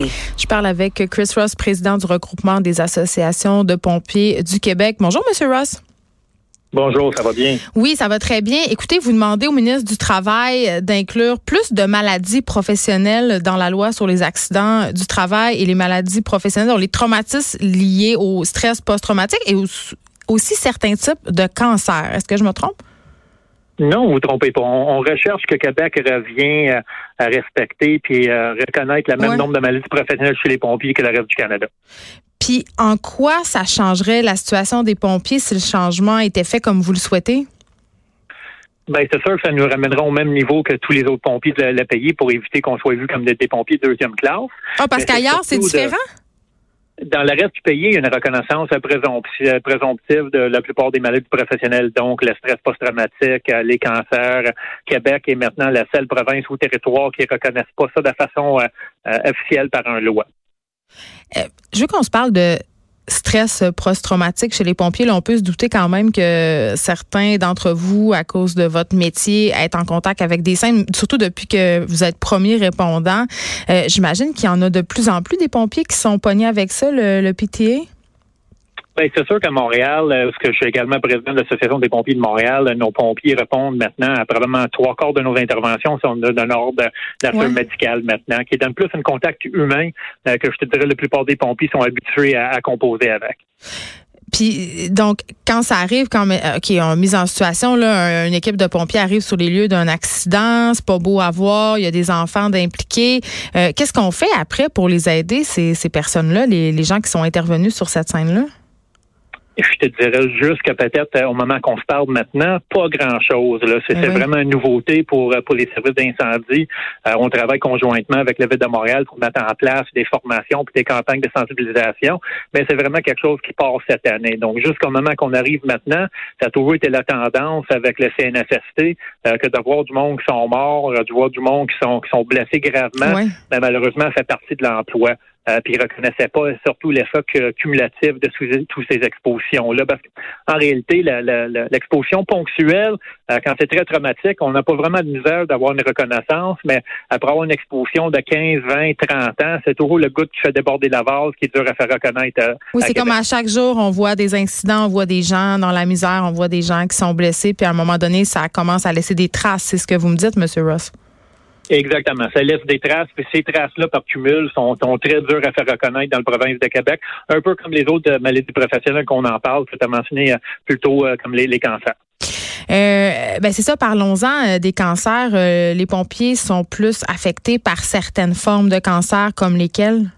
Je parle avec Chris Ross, président du regroupement des associations de pompiers du Québec. Bonjour, Monsieur Ross. Bonjour, ça va bien? Oui, ça va très bien. Écoutez, vous demandez au ministre du Travail d'inclure plus de maladies professionnelles dans la loi sur les accidents du travail et les maladies professionnelles, les traumatismes liés au stress post-traumatique et aussi certains types de cancers. Est-ce que je me trompe? Non, vous ne vous trompez pas. On, recherche que Québec revient euh, à respecter puis euh, reconnaître le même nombre de maladies professionnelles chez les pompiers que le reste du Canada. Puis en quoi ça changerait la situation des pompiers si le changement était fait comme vous le souhaitez? Ben, c'est sûr que ça nous ramènera au même niveau que tous les autres pompiers de la, pays pour éviter qu'on soit vu comme des, pompiers de deuxième classe. Ah, parce qu'ailleurs, c'est différent? Dans le reste du pays, il y a une reconnaissance présomptive de la plupart des maladies professionnelles, donc le stress post-traumatique, euh, les cancers. Québec est maintenant la seule province ou territoire qui ne reconnaissent pas ça de façon euh, euh, officielle par un loi. je veux qu'on se parle de stress post-traumatique chez les pompiers. Là, on peut se douter quand même que certains d'entre vous, à cause de votre métier, être en contact avec des scènes, surtout depuis que vous êtes premier répondant. Euh, j'imagine qu'il y en a de plus en plus des pompiers qui sont pognés avec ça, le, le PTA. Ben, c'est sûr qu'à Montréal, euh, parce que je suis également président de l'Association des pompiers de Montréal, euh, nos pompiers répondent maintenant à probablement trois quarts de nos interventions sont d'un ordre d'affaires médical maintenant, qui donne plus un contact humain euh, que je te dirais la plupart des pompiers sont habitués à, composer avec. Puis donc quand ça arrive, quand OK, on mise en situation là, une équipe de pompiers arrive sur les lieux d'un accident, c'est pas beau à voir, il y a des enfants d'impliqués. Qu'est-ce qu'on fait après pour les aider ces, ces personnes-là, les, les gens qui sont intervenus sur cette scène-là? Je te dirais juste que peut-être euh, au moment qu'on se parle maintenant, pas grand-chose. C'est, ben vraiment une nouveauté pour, euh, pour les services d'incendie. Euh, on travaille conjointement avec la Ville de Montréal pour mettre en place des formations puis des campagnes de sensibilisation, mais c'est vraiment quelque chose qui part cette année. Donc, jusqu'au moment qu'on arrive maintenant, ça a toujours été la tendance avec le CNSST que de voir du monde qui sont morts, de voir du monde qui sont, qui sont blessés gravement, mais malheureusement, ça fait partie de l'emploi. Euh, puis ils reconnaissaient pas surtout l'effet cumulatif de toutes ces expositions-là. Parce qu'en réalité, l'exposition ponctuelle, euh, quand c'est très traumatique, on n'a pas vraiment de misère d'avoir une reconnaissance, mais après avoir une exposition de 15, 20, 30 ans, c'est toujours le goutte qui fait déborder la vase qui est dur à faire reconnaître. Euh, oui, c'est comme à chaque jour, on voit des incidents, on voit des gens dans la misère, on voit des gens qui sont blessés, puis à un moment donné, ça commence à laisser des traces. C'est ce que vous me dites, M. Ross. Exactement. Ça laisse des traces, puis ces traces-là, par cumul, sont, très dures à faire reconnaître dans le province de Québec, un peu comme les autres euh, maladies professionnelles qu'on en parle, que tu as mentionné euh, plutôt euh, comme les, cancers. ben c'est ça, parlons-en des cancers. les pompiers sont plus affectés par certaines formes de cancer comme lesquelles?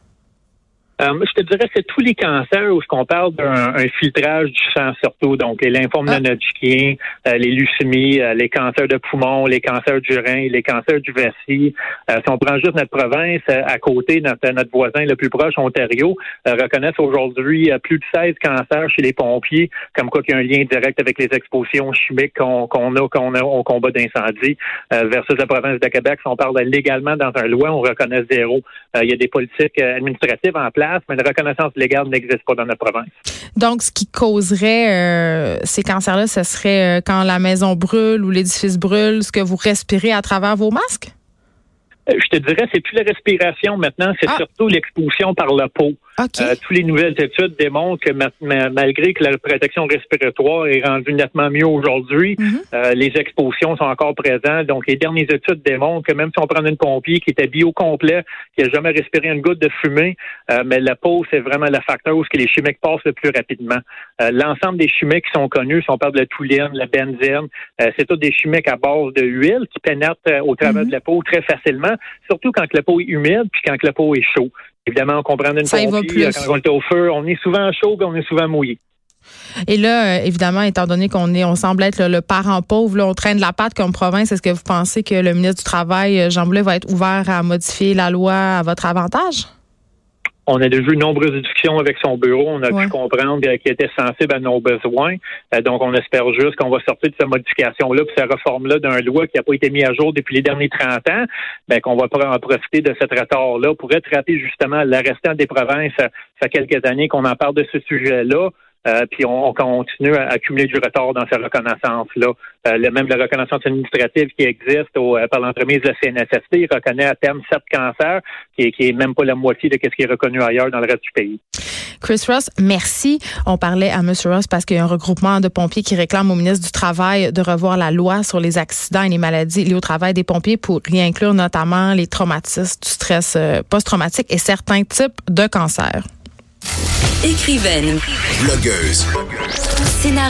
Euh, je te dirais que c'est tous les cancers où on parle d'un filtrage du sang surtout, donc les lymphomes ah. non-Hodgkin, euh, les leucémies, euh, les cancers de poumon, les cancers du rein, les cancers du vessie. si on prend juste notre province, à côté, notre, notre voisin le plus proche, Ontario, reconnaissent aujourd'hui plus de 16 cancers chez les pompiers, comme quoi qu'il y a un lien direct avec les expositions chimiques qu'on a, qu'on a au combat d'incendie, versus la province de Québec. Si on parle légalement dans un loi, on reconnaît zéro. il y a des politiques administratives en place mais une reconnaissance légale n'existe pas dans notre province. Donc, ce qui causerait euh, ces cancers-là, ce serait euh, quand la maison brûle ou l'édifice brûle, ce que vous respirez à travers vos masques? Euh, je te dirais, c'est plus la respiration maintenant, c'est ah. surtout l'exposition par la peau. Euh, toutes les nouvelles études démontrent que malgré que la protection respiratoire est rendue nettement mieux aujourd'hui, mhm. euh, les expositions sont encore présentes. Donc, les dernières études démontrent que même si on prend une pompier qui était bio complet, qui n'a jamais respiré une goutte de fumée, mais la peau, c'est vraiment le facteur où les chimiques passent le plus rapidement. L'ensemble des chimiques qui sont connus, si on parle de la touline, la benzène, c'est tous des chimiques à base de huile qui pénètrent au travers mhm. de la peau très facilement surtout quand la peau est humide puis quand la peau est chaud. Évidemment, on comprend une pompier, euh, quand on est au feu, on est souvent chaud et on est souvent mouillé. Et là, euh, évidemment, étant donné qu'on est, on semble être le, parent pauvre, là, on traîne la patte comme province. Est-ce que vous pensez que le ministre du Travail, euh, Jean Boulet, va être ouvert à modifier la loi à votre avantage? On a déjà eu nombreuses discussions avec son bureau. On a pu comprendre qu'il était sensible à nos besoins. Euh, donc, on espère juste qu'on va sortir de cette modification-là, puis cette réforme-là d'un loi qui n'a pas été mise à jour depuis les derniers 30 ans, ben, qu'on va en profiter de cet retard-là pour rattraper justement le restant des provinces. Ça fait quelques années qu'on en parle de ce sujet-là. Puis on, continue à accumuler du retard dans ces reconnaissances-là. même la reconnaissance administrative qui existe au, par l'entremise de la CNSST reconnaît à terme sept cancers, qui est, qui est même pas la moitié de ce qui est reconnu ailleurs dans le reste du pays. Chris Ross, merci. On parlait à M. Ross parce qu'il y a un regroupement de pompiers qui réclame au ministre du Travail de revoir la loi sur les accidents et les maladies liées au travail des pompiers pour y inclure notamment les traumatismes, du stress euh, post-traumatique et certains types de cancers. Écrivaine. Blogueuse.